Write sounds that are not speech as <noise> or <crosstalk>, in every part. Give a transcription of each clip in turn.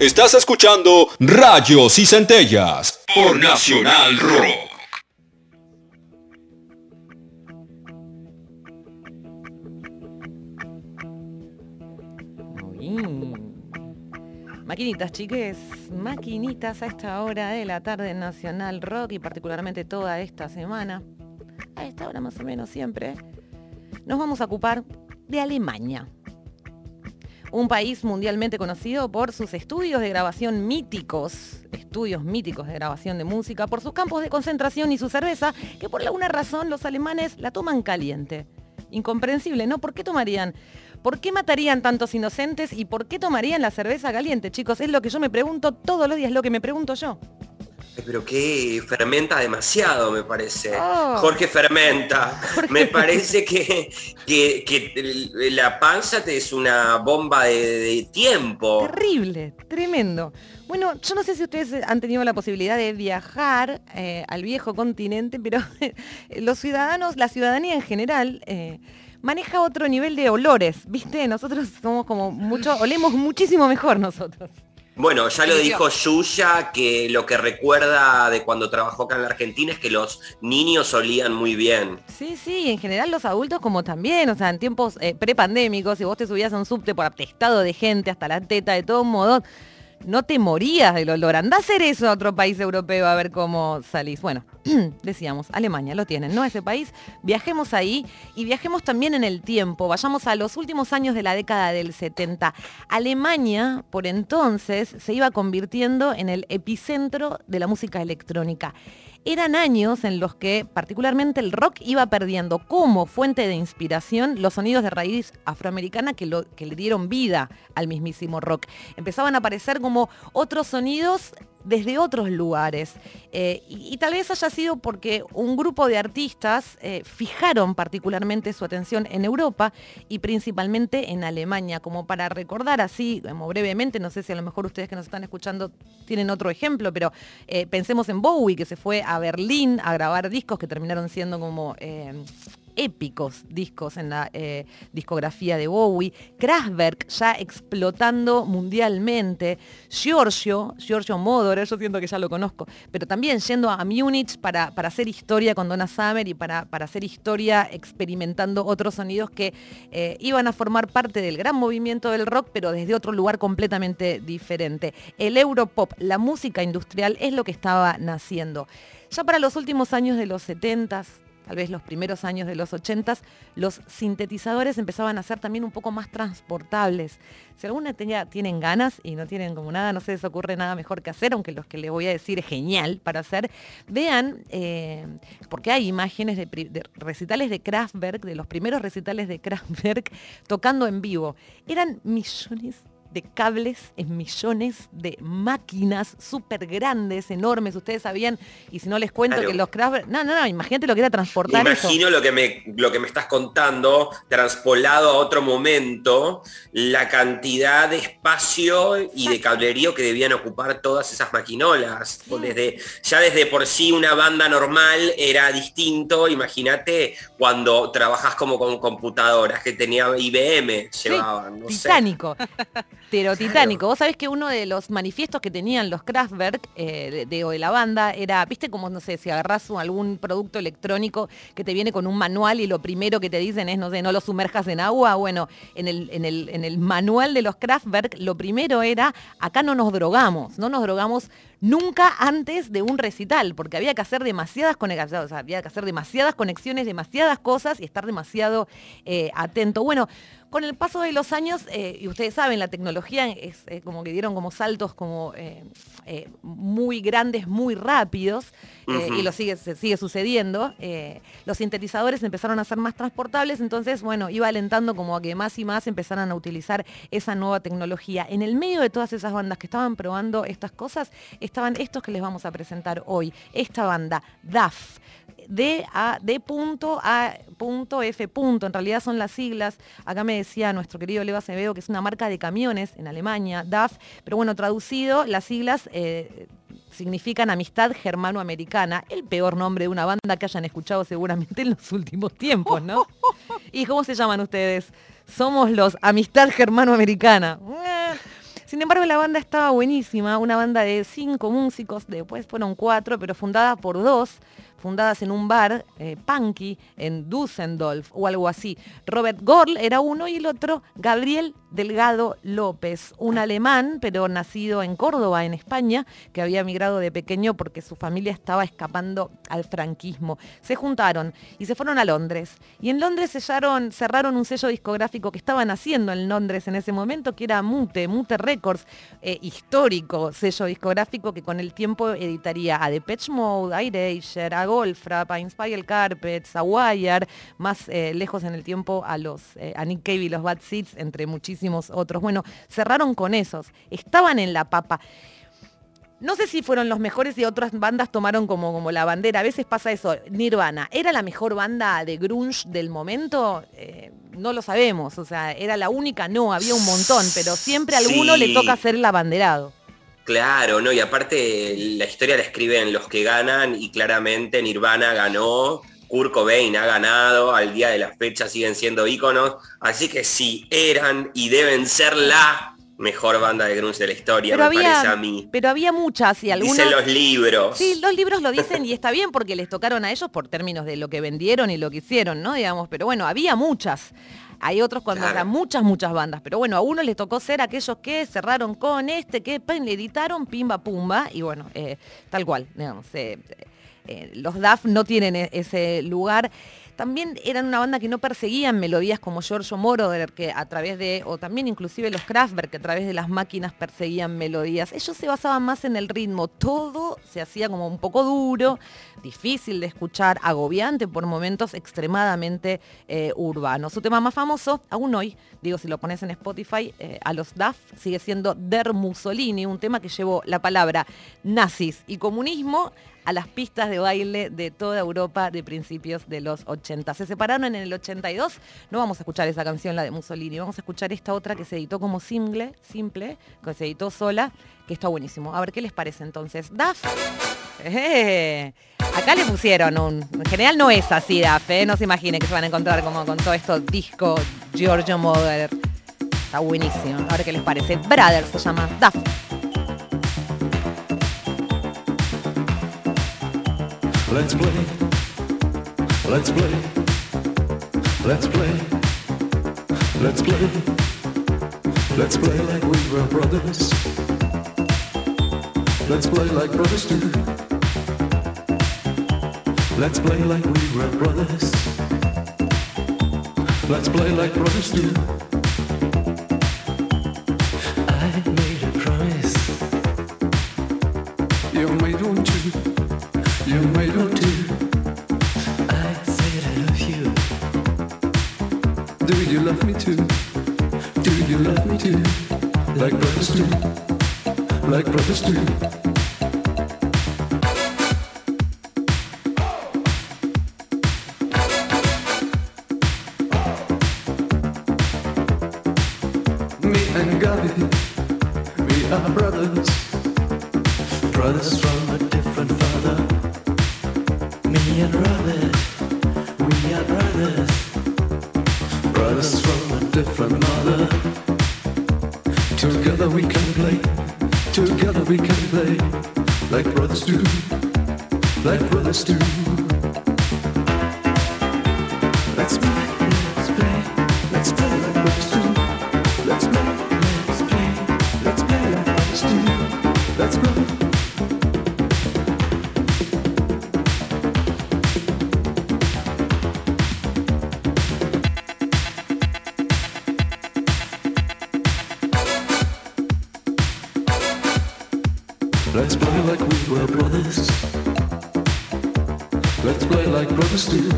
Estás escuchando Rayos y Centellas por Nacional Rock. Maquinitas, chiques, maquinitas a esta hora de la tarde en Nacional Rock y particularmente toda esta semana, a esta hora más o menos siempre, nos vamos a ocupar de Alemania. Un país mundialmente conocido por sus estudios de grabación míticos, estudios míticos de grabación de música, por sus campos de concentración y su cerveza, que por alguna razón los alemanes la toman caliente. Incomprensible, ¿no? ¿Por qué tomarían ¿Por qué matarían tantos inocentes y por qué tomarían la cerveza caliente, chicos? Es lo que yo me pregunto todos los días, lo que me pregunto yo. Pero que fermenta demasiado, me parece. Oh. Jorge fermenta. Me <laughs> parece que, que, la panza te es una bomba de, tiempo. Terrible, tremendo. Bueno, yo no sé si ustedes han tenido la posibilidad de viajar eh, al viejo continente, pero <laughs> los ciudadanos, la ciudadanía en general, eh, maneja otro nivel de olores, ¿viste? Nosotros somos como mucho, olemos muchísimo mejor nosotros. Bueno, ya lo dijo Yuya, que lo que recuerda de cuando trabajó acá en la Argentina es que los niños olían muy bien. Sí, sí, en general los adultos como también, o sea, en tiempos eh, prepandémicos, si vos te subías a un subte por atestado de gente hasta la teta, de todos modos, no te morías del olor. Andá a hacer eso a otro país europeo a ver cómo salís. Bueno, <clears throat> decíamos, Alemania lo tienen, ¿no? Ese país. Viajemos ahí y viajemos también en el tiempo. Vayamos a los últimos años de la década del 70. Alemania, por entonces, se iba convirtiendo en el epicentro de la música electrónica eran años en los que particularmente el rock iba perdiendo como fuente de inspiración los sonidos de raíz afroamericana que, que le dieron vida al mismísimo rock. Empezaban a aparecer como otros sonidos desde otros lugares. Eh, y, tal vez haya sido porque un grupo de artistas eh, fijaron particularmente su atención en Europa y principalmente en Alemania, como para recordar así, como brevemente, no sé si a lo mejor ustedes que nos están escuchando tienen otro ejemplo, pero eh, pensemos en Bowie, que se fue a Berlín a grabar discos que terminaron siendo como épicos discos en la eh, discografía de Bowie, Kraftwerk ya explotando mundialmente, Giorgio, Giorgio Moroder, yo siento que ya lo conozco, pero también yendo a Múnich para, para hacer historia con Donna Summer y para, para hacer historia experimentando otros sonidos que eh, iban a formar parte del gran movimiento del rock, pero desde otro lugar completamente diferente. El Europop, la música industrial, es lo que estaba naciendo. Ya para los últimos años de los 70s, tal vez los primeros años de los 80, los sintetizadores empezaban a ser también un poco más transportables. Si alguna tenía, tienen ganas y no tienen como nada, no se les ocurre nada mejor que hacer, aunque los que les voy a decir es genial para hacer, vean, eh, porque hay imágenes de, de, recitales de Kraftwerk, de los primeros recitales de Kraftwerk, tocando en vivo. Eran millones de cables en millones de máquinas súper grandes, enormes. Ustedes sabían, y si no les cuento que los Kraftwerk... No, no, no, imagínate lo que era transportar Imagino Lo, que me, lo que me estás contando, transpolado a otro momento, la cantidad de espacio y de cablerío que debían ocupar todas esas maquinolas. Desde, ya desde por sí una banda normal era distinto, imagínate cuando trabajas como con computadoras que tenía IBM, llevaban, no titánico. pero titánico. Vos sabés que uno de los manifiestos que tenían los Kraftwerk eh, de, la banda era, viste como, no sé, si agarras algún producto electrónico que te viene con un manual y lo primero que te dicen es, no sé, no lo sumerjas en agua. Bueno, en el, en el, en el manual de los Kraftwerk lo primero era, acá no nos drogamos, no nos drogamos nunca antes de un recital, porque había que hacer demasiadas conexiones, había que hacer demasiadas conexiones, demasiadas cosas y estar demasiado eh, atento. Bueno, con el paso de los años, eh, y ustedes saben, la tecnología es eh, como que dieron como saltos como muy grandes, muy rápidos, y lo sigue, sigue sucediendo. los sintetizadores empezaron a ser más transportables, entonces, bueno, iba alentando como a que más y más empezaran a utilizar esa nueva tecnología. En el medio de todas esas bandas que estaban probando estas cosas, estaban estos que les vamos a presentar hoy. Esta banda, DAF. D A punto A punto F punto, en realidad son las siglas. Acá me decía nuestro querido Leo Acevedo que es una marca de camiones en Alemania, DAF, pero bueno, traducido, las siglas eh, significan amistad germano-americana, el peor nombre de una banda que hayan escuchado seguramente en los últimos tiempos, ¿no? <laughs> ¿Y cómo se llaman ustedes? Somos los Amistad Germano-Americana. Sin embargo, la banda estaba buenísima, una banda de cinco músicos, después fueron cuatro, pero fundada por dos fundadas en un bar, eh, punky, en Düsseldorf o algo así. Robert Gorl era uno y el otro Gabriel Delgado López, un alemán, pero nacido en Córdoba, en España, que había emigrado de pequeño porque su familia estaba escapando al franquismo. Se juntaron y se fueron a Londres. Y en Londres cerraron, cerraron un sello discográfico que estaban haciendo en Londres en ese momento, que era Mute, Mute Records, eh, histórico sello discográfico que con el tiempo editaría a Depeche Mode, a Erasure, a Goldfrapp, a Inspire Carpets, a Wire, más eh, lejos en el tiempo a, los, eh, a Nick Cave y los Bad Seeds, entre muchísimos otros. Bueno, cerraron con esos, estaban en la papa. No sé si fueron los mejores y otras bandas tomaron como, como la bandera. A veces pasa eso. Nirvana, ¿era la mejor banda de grunge del momento? Eh, no lo sabemos. O sea, ¿era la única? No, había un montón, pero siempre a alguno le toca ser el abanderado. Claro, ¿no? Y aparte la historia la escriben los que ganan y claramente Nirvana ganó, Kurt Cobain ha ganado, al día de la fecha siguen siendo íconos, así que sí, eran y deben ser la mejor banda de grunge de la historia, me parece a mí. Pero había muchas y algunas... Dicen los libros. Sí, los libros lo dicen y está bien porque les tocaron a ellos por términos de lo que vendieron y lo que hicieron, ¿no? Digamos, pero bueno, había muchas. Hay otros cuando claro. muchas, muchas bandas. Pero bueno, a uno les tocó ser aquellos que cerraron con este, que le editaron pimba pumba. Y bueno, eh, tal cual, digamos. Eh, eh, los DAF no tienen e-, ese lugar. También eran una banda que no perseguían melodías como Giorgio Moroder, que a través de, o también inclusive los Kraftwerk, que a través de las máquinas perseguían melodías. Ellos se basaban más en el ritmo. Todo se hacía como un poco duro, difícil de escuchar, agobiante por momentos, extremadamente eh, urbano. Su tema más famoso, aún hoy, digo, si lo pones en Spotify, eh, a los DAF, sigue siendo Der Mussolini, un tema que llevó la palabra nazis y comunismo a las pistas de baile de toda Europa de principios de los 80. Se separaron en el 82, no vamos a escuchar esa canción, la de Mussolini, vamos a escuchar esta otra que se editó como simple, simple, que se editó sola, que está buenísimo. A ver qué les parece entonces. DAF. Eh, acá le pusieron un... En general no es así, DAF, ¿eh? no se imaginen que se van a encontrar como con todo esto disco Giorgio Moroder. Está buenísimo. A ver qué les parece. Brother se llama DAF. Let's play. Let's play. Let's play. Let's play. Let's play like we were brothers. Let's play like brothers do. Let's play like we were brothers. Let's play like brothers do. We are brothers. Brothers from a different father. Me and Robert, we are brothers. Brothers from a different mother. Together we can play, together we can play. Like brothers do, like brothers do. Let's Let's play like we were brothers. Let's play like brothers do.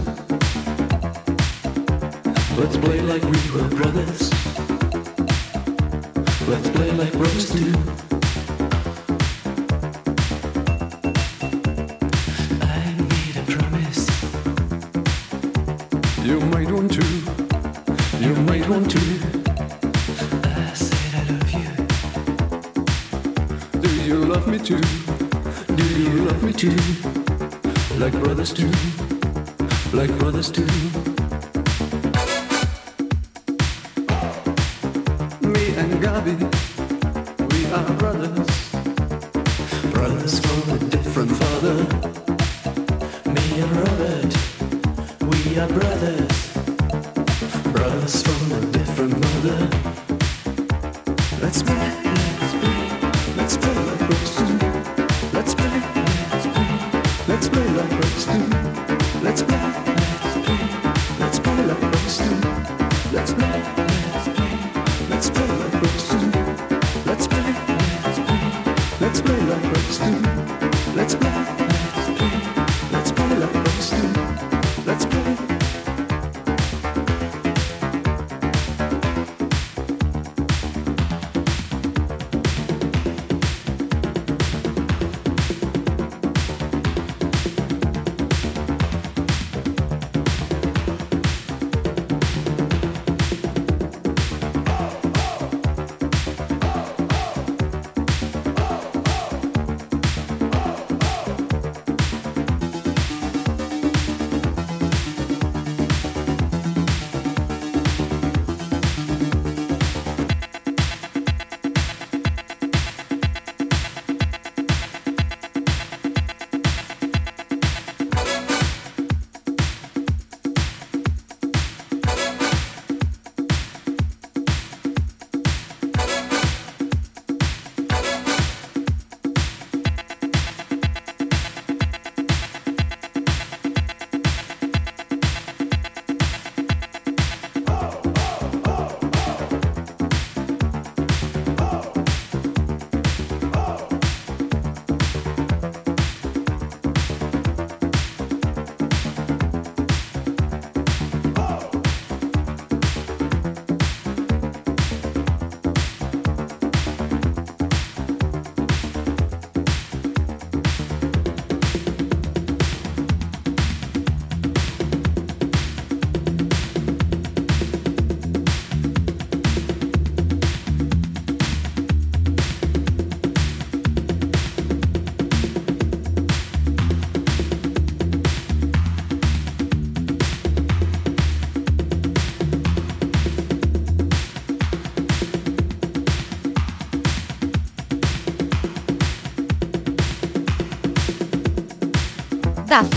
Let's play like we were brothers. Let's play like brothers do. I made a promise. You made one too. Too? Do you love me too? Like brothers do, like brothers do. Me and Gabi, we are Brothers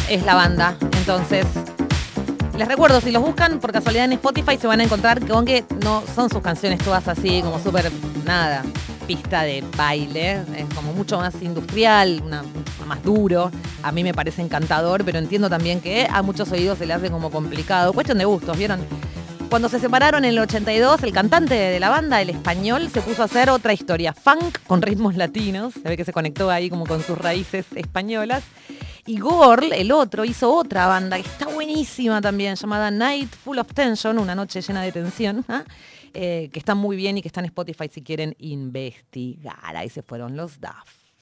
Es la banda. Entonces, les recuerdo, si los buscan por casualidad en Spotify, se van a encontrar con que no son sus canciones todas así, como súper, nada, pista de baile. Es como mucho más industrial, una, más duro. A mí me parece encantador, pero entiendo también que a muchos oídos se le hace como complicado. Cuestión de gustos, ¿vieron? Cuando se separaron en el 82, el cantante de la banda, el español, se puso a hacer otra historia, funk con ritmos latinos. Se ve que se conectó ahí como con sus raíces españolas. Y Gorl, el otro, hizo otra banda que está buenísima también, llamada Night Full of Tension, una noche llena de tensión, ¿ah? Eh, que está muy bien y que está en Spotify si quieren investigar. Ahí se fueron los DAF.